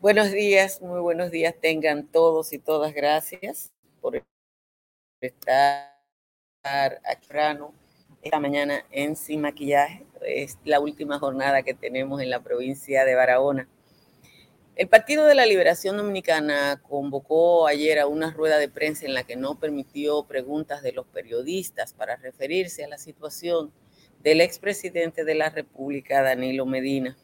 Buenos días, muy buenos días tengan todos y todas. Gracias por estar aquí esta mañana en Sin Maquillaje. Es la última jornada que tenemos en la provincia de Barahona. El Partido de la Liberación Dominicana convocó ayer a una rueda de prensa en la que no permitió preguntas de los periodistas para referirse a la situación del expresidente de la República, Danilo Medina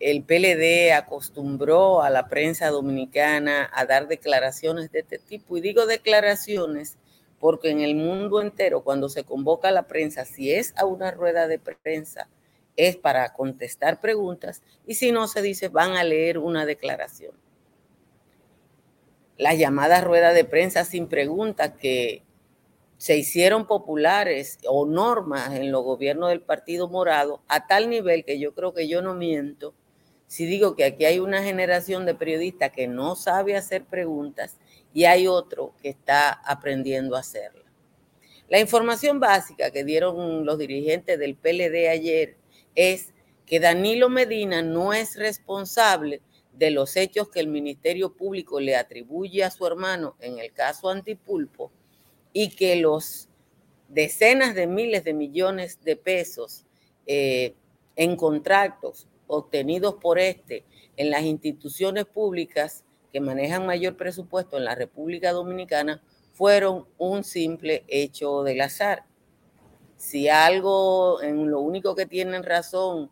el PLD acostumbró a la prensa dominicana a dar declaraciones de este tipo. Y digo declaraciones porque en el mundo entero, cuando se convoca a la prensa, si es a una rueda de prensa, es para contestar preguntas y si no se dice, van a leer una declaración. Las llamadas ruedas de prensa sin preguntas que se hicieron populares o normas en los gobiernos del Partido Morado a tal nivel que yo creo que yo no miento si digo que aquí hay una generación de periodistas que no sabe hacer preguntas y hay otro que está aprendiendo a hacerla. La información básica que dieron los dirigentes del PLD ayer es que Danilo Medina no es responsable de los hechos que el Ministerio Público le atribuye a su hermano en el caso Antipulpo y que los decenas de miles de millones de pesos eh, en contratos obtenidos por este en las instituciones públicas que manejan mayor presupuesto en la República Dominicana fueron un simple hecho del azar. Si algo, en lo único que tienen razón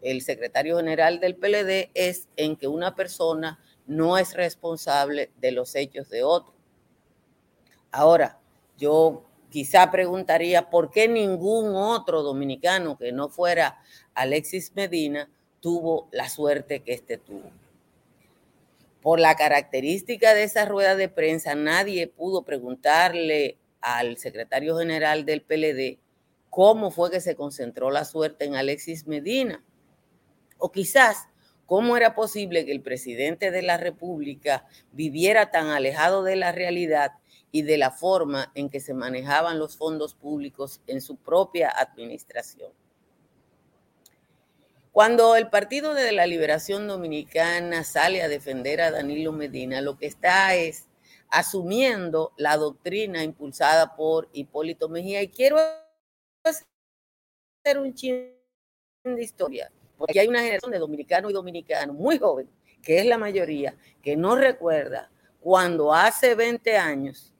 el secretario general del PLD es en que una persona no es responsable de los hechos de otro. Ahora, yo quizá preguntaría por qué ningún otro dominicano que no fuera Alexis Medina tuvo la suerte que este tuvo. Por la característica de esa rueda de prensa, nadie pudo preguntarle al secretario general del PLD cómo fue que se concentró la suerte en Alexis Medina. O quizás cómo era posible que el presidente de la República viviera tan alejado de la realidad y de la forma en que se manejaban los fondos públicos en su propia administración. Cuando el Partido de la Liberación Dominicana sale a defender a Danilo Medina, lo que está es asumiendo la doctrina impulsada por Hipólito Mejía. Y quiero hacer un chin de historia, porque hay una generación de dominicanos y dominicanos muy joven, que es la mayoría, que no recuerda cuando hace 20 años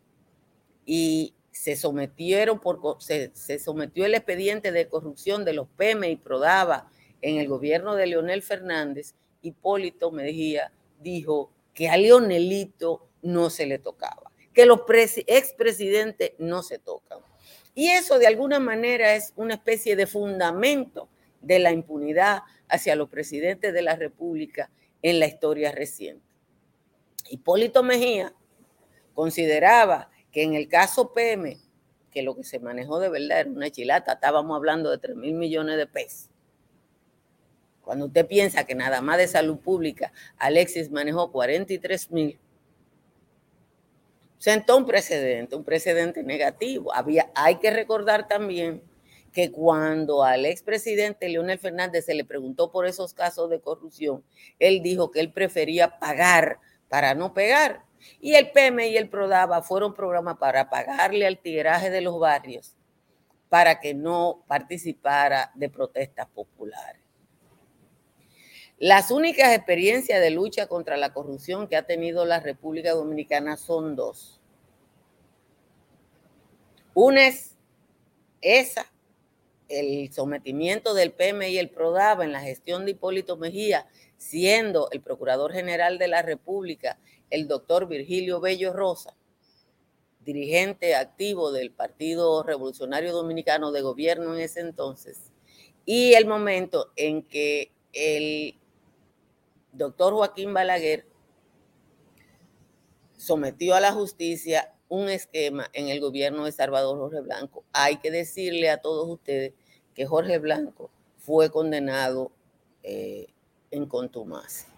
y se sometieron por se, se sometió el expediente de corrupción de los PEME y Prodava en el gobierno de Leonel Fernández, Hipólito Mejía dijo que a Leonelito no se le tocaba, que los expresidentes no se tocan. Y eso de alguna manera es una especie de fundamento de la impunidad hacia los presidentes de la República en la historia reciente. Hipólito Mejía consideraba que en el caso PM, que lo que se manejó de verdad era una chilata, estábamos hablando de 3 mil millones de pesos, cuando usted piensa que nada más de salud pública, Alexis manejó 43 mil, sentó un precedente, un precedente negativo. Había, hay que recordar también que cuando al expresidente Leonel Fernández se le preguntó por esos casos de corrupción, él dijo que él prefería pagar para no pegar. Y el PM y el PRODABA fueron programas para pagarle al tiraje de los barrios para que no participara de protestas populares. Las únicas experiencias de lucha contra la corrupción que ha tenido la República Dominicana son dos. Una es esa, el sometimiento del PM y el PRODABA en la gestión de Hipólito Mejía, siendo el Procurador General de la República el doctor Virgilio Bello Rosa, dirigente activo del Partido Revolucionario Dominicano de gobierno en ese entonces, y el momento en que el doctor Joaquín Balaguer sometió a la justicia un esquema en el gobierno de Salvador Jorge Blanco. Hay que decirle a todos ustedes que Jorge Blanco fue condenado eh, en contumacia.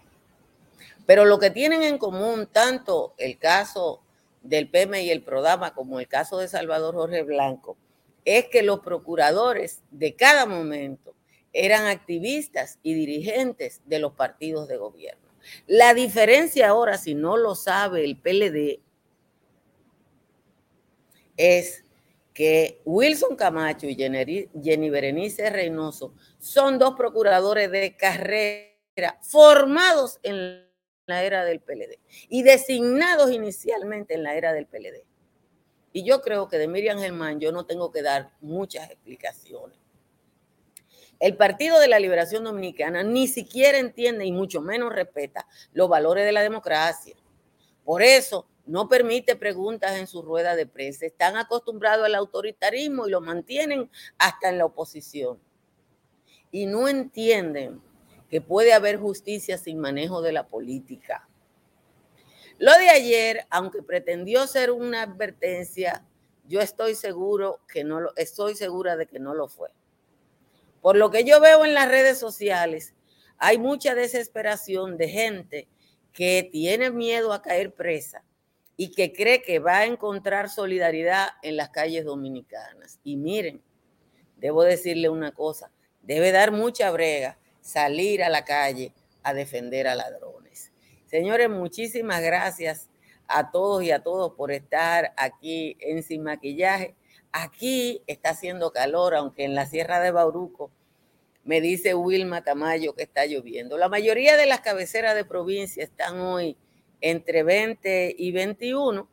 Pero lo que tienen en común tanto el caso del PM y el Prodama como el caso de Salvador Jorge Blanco es que los procuradores de cada momento eran activistas y dirigentes de los partidos de gobierno. La diferencia ahora, si no lo sabe el PLD, es que Wilson Camacho y Jenny Berenice Reynoso son dos procuradores de carrera formados en la era del PLD y designados inicialmente en la era del PLD. Y yo creo que de Miriam Germán yo no tengo que dar muchas explicaciones. El Partido de la Liberación Dominicana ni siquiera entiende y mucho menos respeta los valores de la democracia. Por eso no permite preguntas en su rueda de prensa. Están acostumbrados al autoritarismo y lo mantienen hasta en la oposición. Y no entienden que puede haber justicia sin manejo de la política. Lo de ayer, aunque pretendió ser una advertencia, yo estoy seguro que no lo, estoy segura de que no lo fue. Por lo que yo veo en las redes sociales, hay mucha desesperación de gente que tiene miedo a caer presa y que cree que va a encontrar solidaridad en las calles dominicanas. Y miren, debo decirle una cosa, debe dar mucha brega salir a la calle a defender a ladrones. Señores, muchísimas gracias a todos y a todos por estar aquí en Sin Maquillaje. Aquí está haciendo calor, aunque en la Sierra de Bauruco me dice Wilma Tamayo que está lloviendo. La mayoría de las cabeceras de provincia están hoy entre 20 y 21,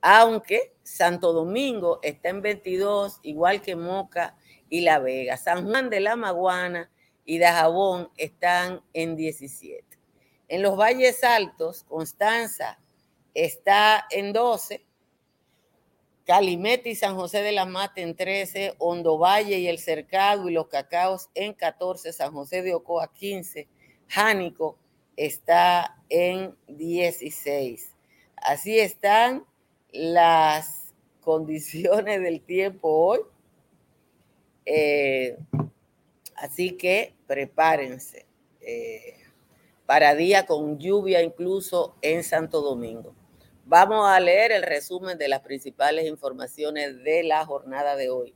aunque Santo Domingo está en 22, igual que Moca y La Vega. San Juan de la Maguana y Dajabón están en 17. En los valles altos, Constanza está en 12, Calimete y San José de la Mata en 13, Hondo Valle y El Cercado y Los Cacaos en 14, San José de Ocoa 15, Jánico está en 16. Así están las condiciones del tiempo hoy. Eh, Así que prepárense eh, para día con lluvia incluso en Santo Domingo. Vamos a leer el resumen de las principales informaciones de la jornada de hoy.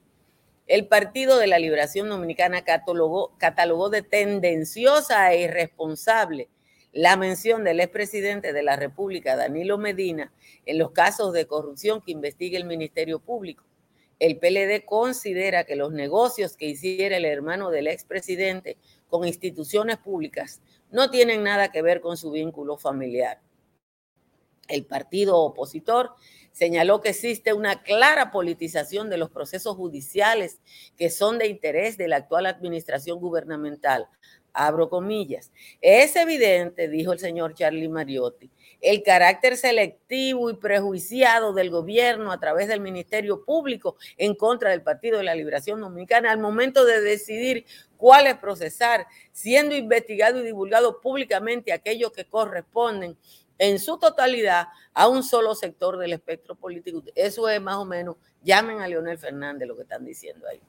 El Partido de la Liberación Dominicana catalogó, catalogó de tendenciosa e irresponsable la mención del expresidente de la República, Danilo Medina, en los casos de corrupción que investiga el Ministerio Público el PLD considera que los negocios que hiciera el hermano del expresidente con instituciones públicas no tienen nada que ver con su vínculo familiar. El partido opositor señaló que existe una clara politización de los procesos judiciales que son de interés de la actual administración gubernamental. Abro comillas. Es evidente, dijo el señor Charlie Mariotti, el carácter selectivo y prejuiciado del gobierno a través del Ministerio Público en contra del Partido de la Liberación Dominicana al momento de decidir cuál es procesar, siendo investigado y divulgado públicamente aquellos que corresponden en su totalidad a un solo sector del espectro político. Eso es más o menos, llamen a Leonel Fernández lo que están diciendo ahí.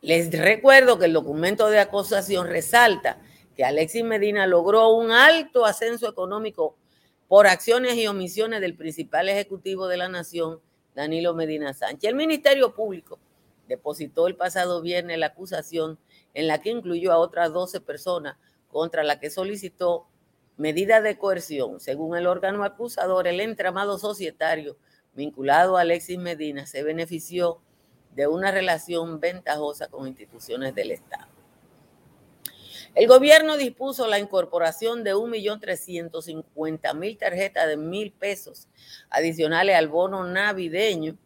Les recuerdo que el documento de acusación resalta que Alexis Medina logró un alto ascenso económico por acciones y omisiones del principal ejecutivo de la nación, Danilo Medina Sánchez. El Ministerio Público depositó el pasado viernes la acusación en la que incluyó a otras 12 personas contra la que solicitó medidas de coerción. Según el órgano acusador, el entramado societario vinculado a Alexis Medina se benefició de una relación ventajosa con instituciones del Estado. El gobierno dispuso la incorporación de 1.350.000 tarjetas de mil pesos adicionales al bono navideño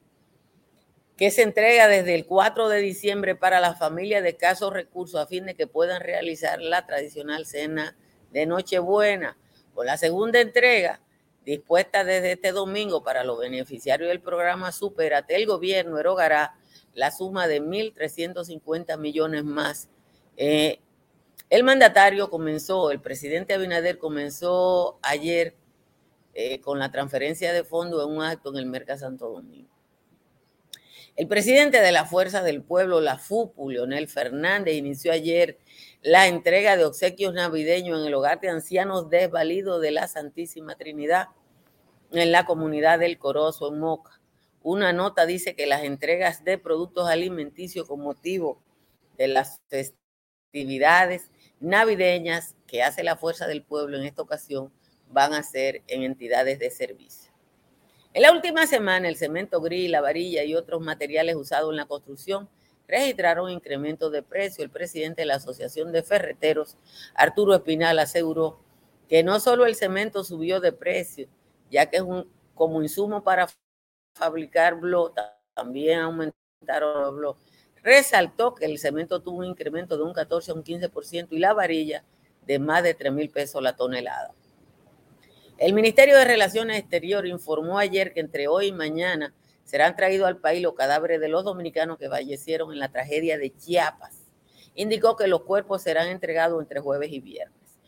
que se entrega desde el 4 de diciembre para las familias de escasos recursos a fin de que puedan realizar la tradicional cena de Nochebuena. Con la segunda entrega, dispuesta desde este domingo para los beneficiarios del programa Superate, el gobierno erogará la suma de 1.350 millones más. Eh, El mandatario comenzó, el presidente Abinader comenzó ayer eh, con la transferencia de fondos en un acto en el Mercado Santo Domingo. El presidente de la Fuerza del Pueblo, la FUPU, Leonel Fernández, inició ayer la entrega de obsequios navideños en el hogar de ancianos desvalidos de la Santísima Trinidad en la comunidad del Corozo, en Moca. Una nota dice que las entregas de productos alimenticios con motivo de las festividades navideñas que hace la Fuerza del Pueblo en esta ocasión van a ser en entidades de servicio. En la última semana, el cemento gris, la varilla y otros materiales usados en la construcción registraron incrementos de precio. El presidente de la Asociación de Ferreteros, Arturo Espinal, aseguró que no solo el cemento subió de precio, ya que es un, como insumo para fabricar blota, también aumentaron los bloques. Resaltó que el cemento tuvo un incremento de un 14 a un 15% y la varilla de más de 3 mil pesos la tonelada. El Ministerio de Relaciones Exteriores informó ayer que entre hoy y mañana serán traídos al país los cadáveres de los dominicanos que fallecieron en la tragedia de Chiapas. Indicó que los cuerpos serán entregados entre jueves y viernes.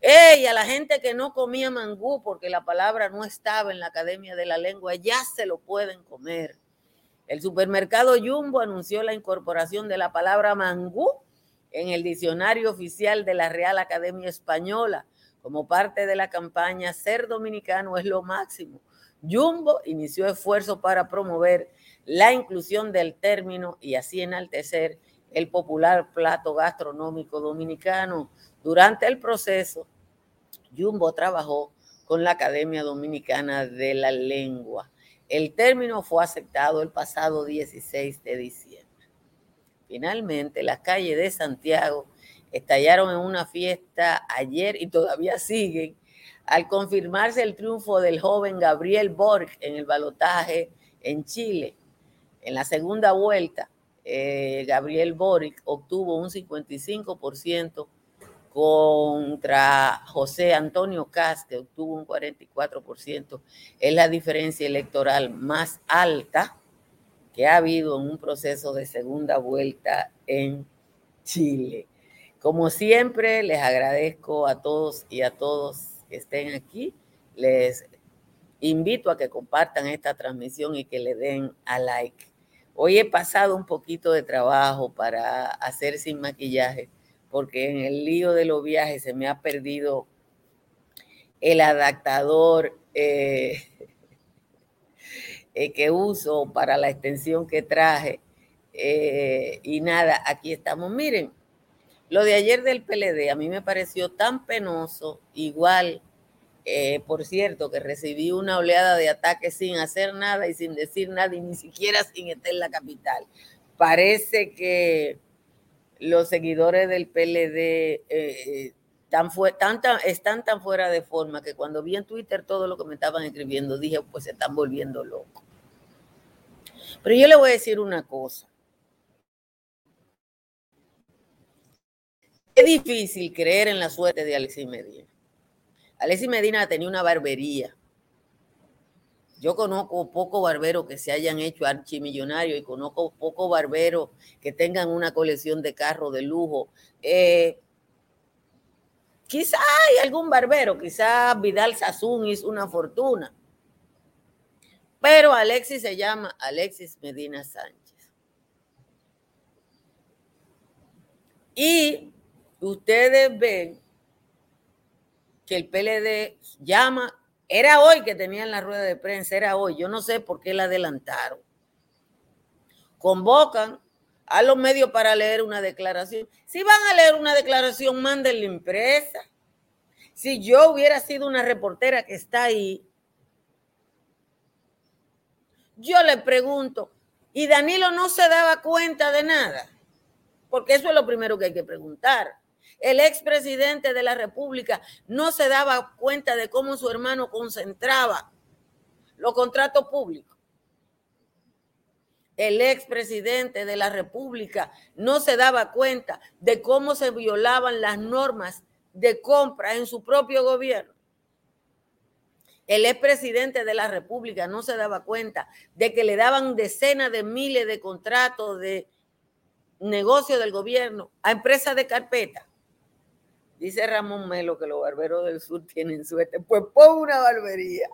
¡Ey! A la gente que no comía mangú porque la palabra no estaba en la Academia de la Lengua, ya se lo pueden comer. El supermercado Jumbo anunció la incorporación de la palabra mangú en el diccionario oficial de la Real Academia Española como parte de la campaña Ser Dominicano es lo máximo. Jumbo inició esfuerzos para promover la inclusión del término y así enaltecer el popular plato gastronómico dominicano. Durante el proceso, Jumbo trabajó con la Academia Dominicana de la Lengua. El término fue aceptado el pasado 16 de diciembre. Finalmente, las calles de Santiago estallaron en una fiesta ayer y todavía siguen al confirmarse el triunfo del joven Gabriel Borg en el balotaje en Chile. En la segunda vuelta, eh, Gabriel Boric obtuvo un 55% contra José Antonio Caste, obtuvo un 44%. Es la diferencia electoral más alta que ha habido en un proceso de segunda vuelta en Chile. Como siempre, les agradezco a todos y a todos que estén aquí. Les invito a que compartan esta transmisión y que le den a like. Hoy he pasado un poquito de trabajo para hacer sin maquillaje porque en el lío de los viajes se me ha perdido el adaptador eh, eh, que uso para la extensión que traje. Eh, y nada, aquí estamos. Miren, lo de ayer del PLD a mí me pareció tan penoso, igual, por cierto, que recibí una oleada de ataques sin hacer nada y sin decir nada y ni siquiera sin estar en la capital. Parece que los seguidores del PLD eh, están tan fuera de forma que cuando vi en Twitter todo lo que me estaban escribiendo, dije, pues se están volviendo locos. Pero yo le voy a decir una cosa. Es difícil creer en la suerte de Alexis Medina. Alexis Medina tenía una barbería yo conozco pocos barberos que se hayan hecho archimillonarios y conozco pocos barberos que tengan una colección de carros de lujo. Eh, quizá hay algún barbero, quizá Vidal Sassoon hizo una fortuna. Pero Alexis se llama Alexis Medina Sánchez. Y ustedes ven que el PLD llama era hoy que tenían la rueda de prensa, era hoy. Yo no sé por qué la adelantaron. Convocan a los medios para leer una declaración. Si van a leer una declaración, manden la impresa. Si yo hubiera sido una reportera que está ahí, yo le pregunto, ¿y Danilo no se daba cuenta de nada? Porque eso es lo primero que hay que preguntar. El expresidente de la República no se daba cuenta de cómo su hermano concentraba los contratos públicos. El expresidente de la República no se daba cuenta de cómo se violaban las normas de compra en su propio gobierno. El expresidente de la República no se daba cuenta de que le daban decenas de miles de contratos de negocio del gobierno a empresas de carpeta Dice Ramón Melo que los barberos del sur tienen suerte. Pues pon una barbería.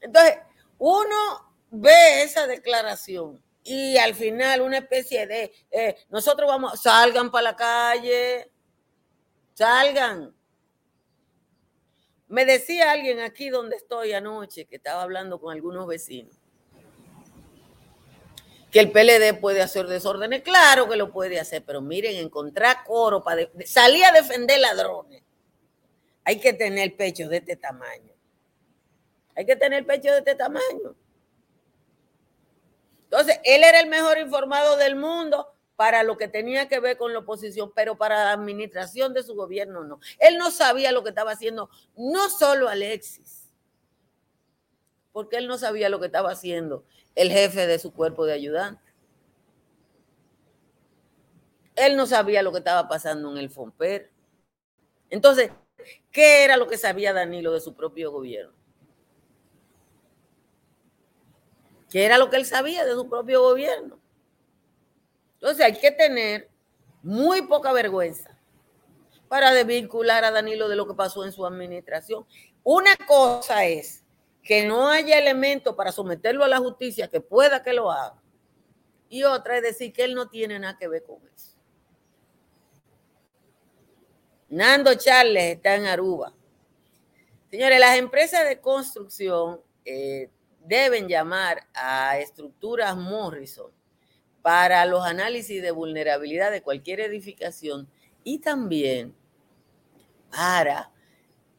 Entonces, uno ve esa declaración y al final una especie de, eh, nosotros vamos, salgan para la calle, salgan. Me decía alguien aquí donde estoy anoche, que estaba hablando con algunos vecinos, que el PLD puede hacer desórdenes. Claro que lo puede hacer, pero miren, encontrar coro para salir a defender ladrones. Hay que tener pecho de este tamaño. Hay que tener pecho de este tamaño. Entonces, él era el mejor informado del mundo para lo que tenía que ver con la oposición, pero para la administración de su gobierno no. Él no sabía lo que estaba haciendo, no solo Alexis, porque él no sabía lo que estaba haciendo el jefe de su cuerpo de ayudantes. Él no sabía lo que estaba pasando en el FOMPER. Entonces, ¿qué era lo que sabía Danilo de su propio gobierno? ¿Qué era lo que él sabía de su propio gobierno? Entonces hay que tener muy poca vergüenza para desvincular a Danilo de lo que pasó en su administración. Una cosa es que no haya elementos para someterlo a la justicia que pueda que lo haga. Y otra es decir que él no tiene nada que ver con eso. Nando Charles está en Aruba. Señores, las empresas de construcción eh, deben llamar a estructuras Morrison para los análisis de vulnerabilidad de cualquier edificación y también para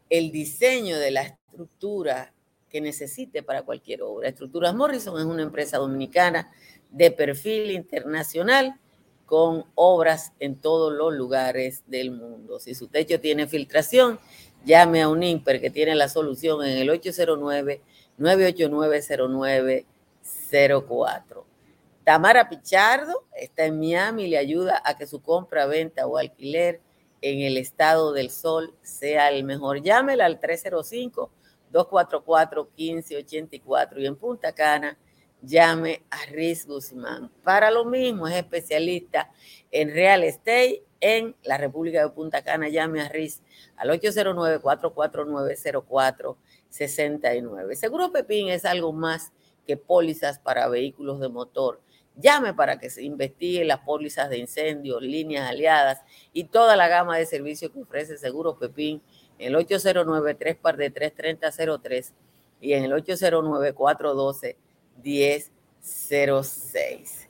el diseño de la estructura que necesite para cualquier obra. Estructuras Morrison es una empresa dominicana de perfil internacional con obras en todos los lugares del mundo. Si su techo tiene filtración, llame a un IMPER que tiene la solución en el 809-989-0904. Tamara Pichardo está en Miami y le ayuda a que su compra, venta o alquiler en el estado del sol sea el mejor. Llámela al 305 244-1584 y en Punta Cana llame a Riz Guzmán. Para lo mismo, es especialista en real estate en la República de Punta Cana. Llame a Riz al 809-449-0469. Seguro Pepín es algo más que pólizas para vehículos de motor. Llame para que se investigue las pólizas de incendios, líneas aliadas y toda la gama de servicios que ofrece Seguro Pepín el 809 3 de 3003 y en el 809-412-1006.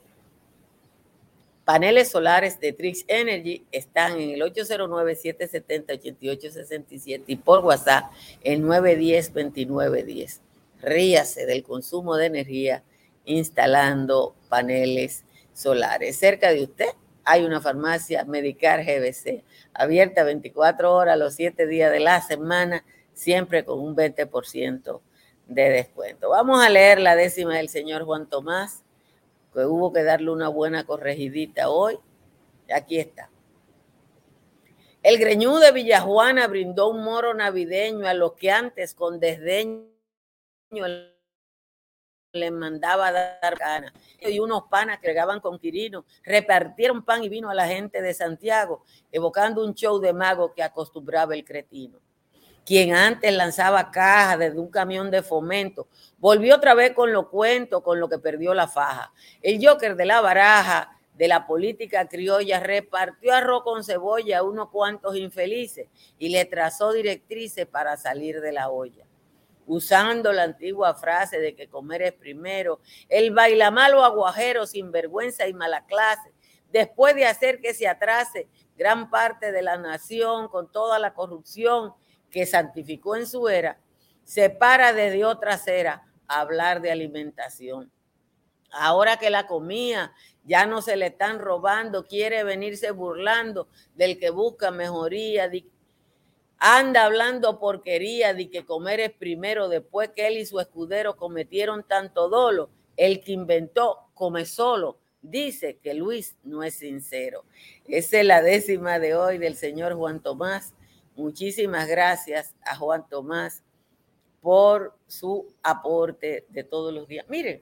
Paneles solares de Trix Energy están en el 809-770-8867 y por WhatsApp en 910-2910. Ríase del consumo de energía instalando paneles solares. Cerca de usted hay una farmacia Medicar GBC, abierta 24 horas los 7 días de la semana, siempre con un 20% de descuento. Vamos a leer la décima del señor Juan Tomás, que hubo que darle una buena corregidita hoy. Aquí está. El greñú de Villajuana brindó un moro navideño a los que antes con desdeño le mandaba a dar gana. Y unos panas que llegaban con Quirino repartieron pan y vino a la gente de Santiago, evocando un show de mago que acostumbraba el cretino. Quien antes lanzaba cajas desde un camión de fomento, volvió otra vez con lo cuento, con lo que perdió la faja. El Joker de la baraja de la política criolla repartió arroz con cebolla a unos cuantos infelices y le trazó directrices para salir de la olla usando la antigua frase de que comer es primero, el baila malo aguajero sin vergüenza y mala clase, después de hacer que se atrase gran parte de la nación con toda la corrupción que santificó en su era, se para desde otra era a hablar de alimentación. Ahora que la comía ya no se le están robando, quiere venirse burlando del que busca mejoría, anda hablando porquería de que comer es primero después que él y su escudero cometieron tanto dolo. El que inventó come solo. Dice que Luis no es sincero. Esa es la décima de hoy del señor Juan Tomás. Muchísimas gracias a Juan Tomás por su aporte de todos los días. Miren,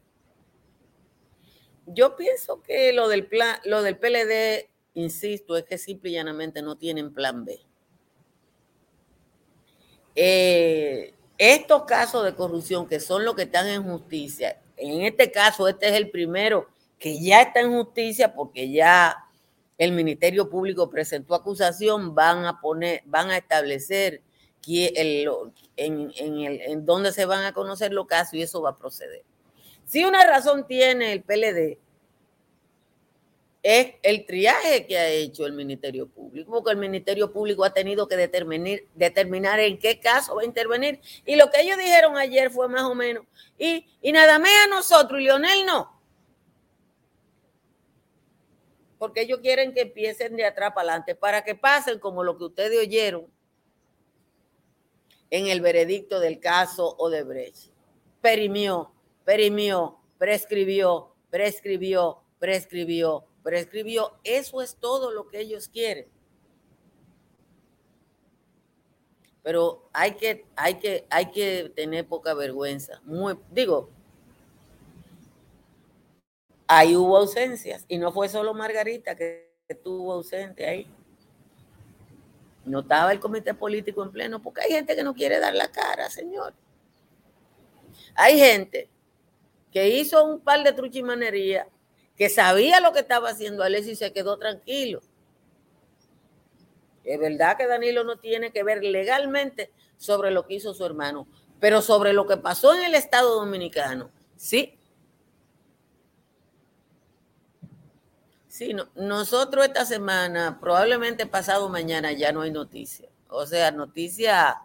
yo pienso que lo del plan, lo del PLD, insisto, es que simple y llanamente no tienen plan B eh, estos casos de corrupción que son los que están en justicia, en este caso este es el primero que ya está en justicia porque ya el Ministerio Público presentó acusación, van a poner, van a establecer en, en dónde se van a conocer los casos y eso va a proceder. Si una razón tiene el PLD, es el triaje que ha hecho el Ministerio Público, porque el Ministerio Público ha tenido que determinar, determinar en qué caso va a intervenir. Y lo que ellos dijeron ayer fue más o menos, y, y nada más a nosotros, y Lionel no. Porque ellos quieren que empiecen de atrás para adelante, para que pasen como lo que ustedes oyeron en el veredicto del caso Odebrecht. Perimió, perimió, prescribió, prescribió, prescribió prescribió. Eso es todo lo que ellos quieren. Pero hay que, hay que, hay que tener poca vergüenza. Muy, digo, ahí hubo ausencias y no fue solo Margarita que, estuvo ausente ahí. No estaba el comité político en pleno, porque hay gente que no quiere dar la cara, señor. Hay gente que hizo un par de truchimanerías que sabía lo que estaba haciendo Alexis y se quedó tranquilo. Es verdad que Danilo no tiene que ver legalmente sobre lo que hizo su hermano, pero sobre lo que pasó en el Estado Dominicano, sí. Sí, nosotros esta semana, probablemente pasado mañana, ya no hay noticia. O sea, noticia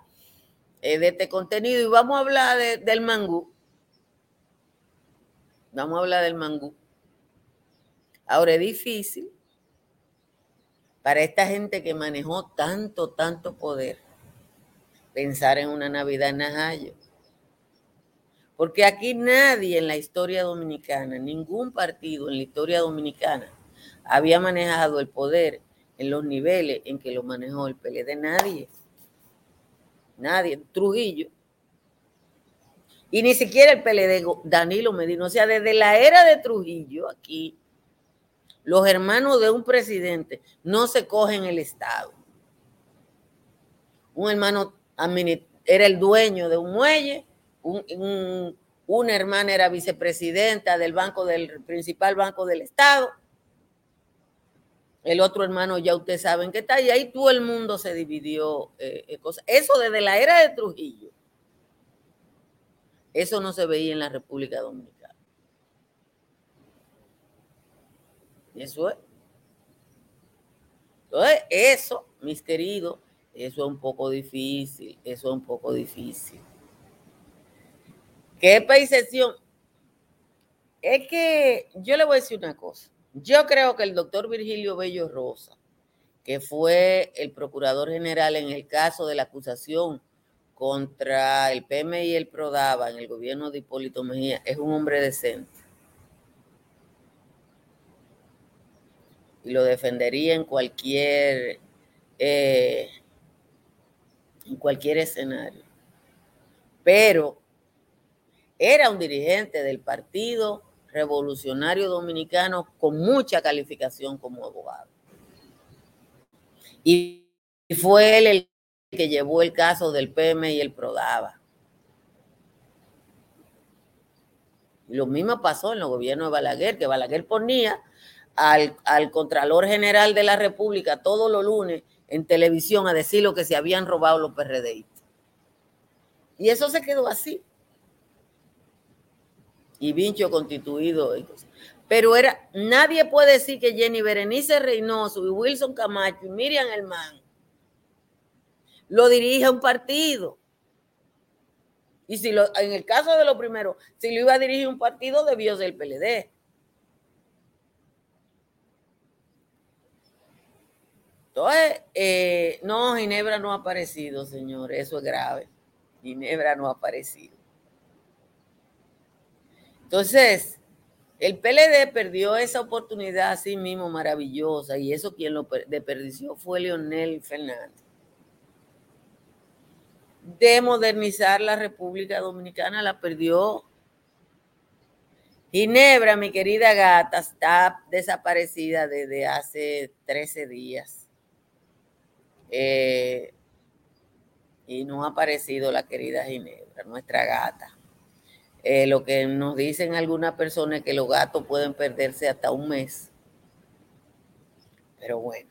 eh, de este contenido. Y vamos a hablar del mangú. Vamos a hablar del mangú. Ahora es difícil para esta gente que manejó tanto, tanto poder pensar en una Navidad en Najayo. Porque aquí nadie en la historia dominicana, ningún partido en la historia dominicana había manejado el poder en los niveles en que lo manejó el PLD. Nadie. Nadie. Trujillo. Y ni siquiera el PLD, Danilo Medina. O sea, desde la era de Trujillo aquí los hermanos de un presidente no se cogen el Estado. Un hermano era el dueño de un muelle, una hermana era vicepresidenta del banco del principal banco del Estado. El otro hermano ya ustedes saben que está, y ahí todo el mundo se dividió. Eh, eh, eso desde la era de Trujillo. Eso no se veía en la República Dominicana. Eso es. Entonces, eso, mis queridos, eso es un poco difícil, eso es un poco difícil. ¿Qué percepción? Es que yo le voy a decir una cosa. Yo creo que el doctor Virgilio Bello Rosa, que fue el procurador general en el caso de la acusación contra el PMI y el PRODABA en el gobierno de Hipólito Mejía, es un hombre decente. Y lo defendería en cualquier, eh, en cualquier escenario. Pero era un dirigente del Partido Revolucionario Dominicano con mucha calificación como abogado. Y fue él el que llevó el caso del PM y el Prodaba. Lo mismo pasó en el gobierno de Balaguer, que Balaguer ponía al, Contralor General de la República todos los lunes en televisión a decir lo que se habían robado los PRDistas. Y eso se quedó así. Y Vincho constituido. Pero era, nadie puede decir que Jenny Berenice Reynoso y Wilson Camacho y Miriam Hermán lo dirige un partido. Y si lo, en el caso de lo primero, si lo iba a dirigir un partido, debió ser el PLD. Entonces, eh, no, Ginebra no ha aparecido, señor, eso es grave. Ginebra no ha aparecido. Entonces, el PLD perdió esa oportunidad así mismo maravillosa y eso quien lo desperdició fue Leonel Fernández. De modernizar la República Dominicana la perdió. Ginebra, mi querida gata, está desaparecida desde hace 13 días. Eh, y no ha aparecido la querida Ginebra, nuestra gata. Eh, lo que nos dicen algunas personas es que los gatos pueden perderse hasta un mes. Pero bueno,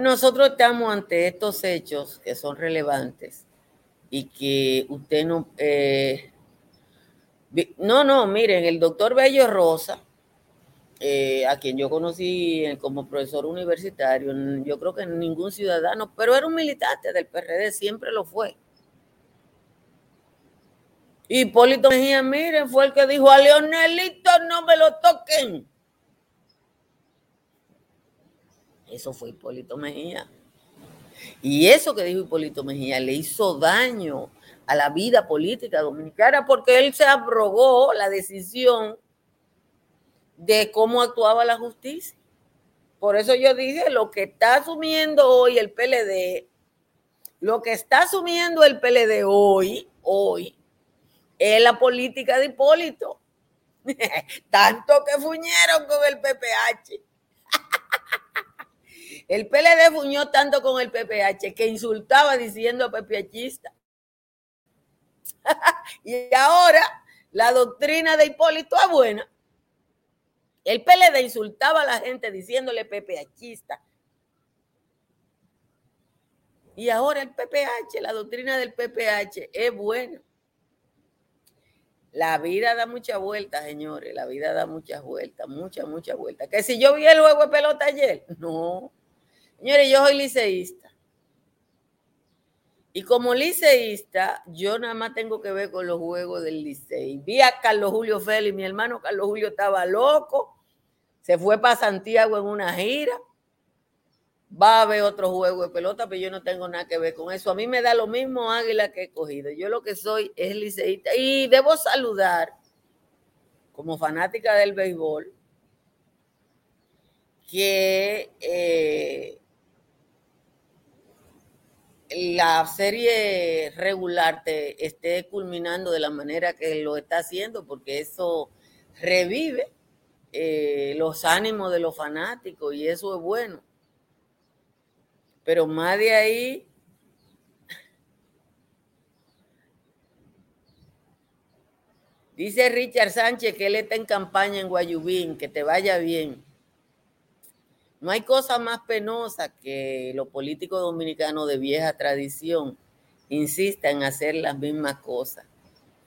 nosotros estamos ante estos hechos que son relevantes y que usted no... Eh, no, no, miren, el doctor Bello Rosa, eh, a quien yo conocí como profesor universitario, yo creo que ningún ciudadano, pero era un militante del PRD, siempre lo fue. Hipólito Mejía, miren, fue el que dijo a Leonelito no me lo toquen. Eso fue Hipólito Mejía. Y eso que dijo Hipólito Mejía le hizo daño a la vida política dominicana porque él se abrogó la decisión de cómo actuaba la justicia. Por eso yo dije, lo que está asumiendo hoy el PLD, lo que está asumiendo el PLD hoy, hoy, es la política de Hipólito. Tanto que fuñeron con el PPH. el PLD fuñó tanto con el PPH que insultaba diciendo PPHista. y ahora la doctrina de Hipólito es buena. El PLD insultaba a la gente diciéndole PPHista. Y ahora el PPH, la doctrina del PPH es buena. La vida da muchas vueltas, señores. La vida da muchas vueltas, muchas, muchas vueltas. Que si yo vi el juego de pelota ayer, no. Señores, yo soy liceísta. Y como liceísta, yo nada más tengo que ver con los juegos del licey. Vi a Carlos Julio Félix, mi hermano Carlos Julio estaba loco. Se fue para Santiago en una gira. Va a haber otro juego de pelota, pero yo no tengo nada que ver con eso. A mí me da lo mismo águila que he cogido. Yo lo que soy es liceísta. Y debo saludar, como fanática del béisbol, que eh, la serie regular te esté culminando de la manera que lo está haciendo, porque eso revive eh, los ánimos de los fanáticos y eso es bueno. Pero más de ahí, dice Richard Sánchez que él está en campaña en Guayubín, que te vaya bien. No hay cosa más penosa que los políticos dominicanos de vieja tradición insistan en hacer las mismas cosas.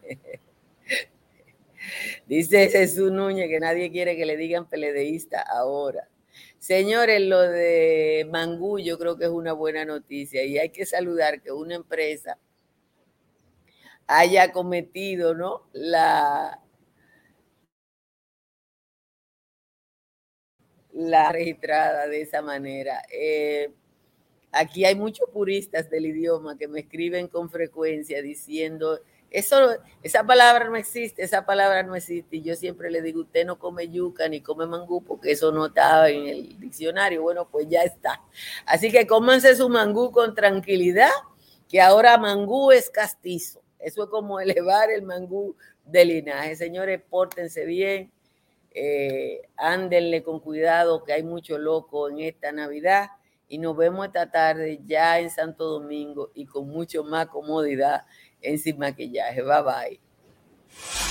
Dice Jesús Núñez que nadie quiere que le digan peledeísta ahora. Señores, lo de Mangú yo creo que es una buena noticia y hay que saludar que una empresa haya cometido ¿no? la, la registrada de esa manera. Eh, aquí hay muchos puristas del idioma que me escriben con frecuencia diciendo, eso, esa palabra no existe, esa palabra no existe. Y yo siempre le digo, usted no come yuca ni come mangú porque eso no estaba en el diccionario. Bueno, pues ya está. Así que cómanse su mangú con tranquilidad, que ahora mangú es castizo. Eso es como elevar el mangú de linaje. Señores, pórtense bien, eh, ándenle con cuidado, que hay mucho loco en esta Navidad. Y nos vemos esta tarde ya en Santo Domingo y con mucho más comodidad en sin maquillaje. Bye bye.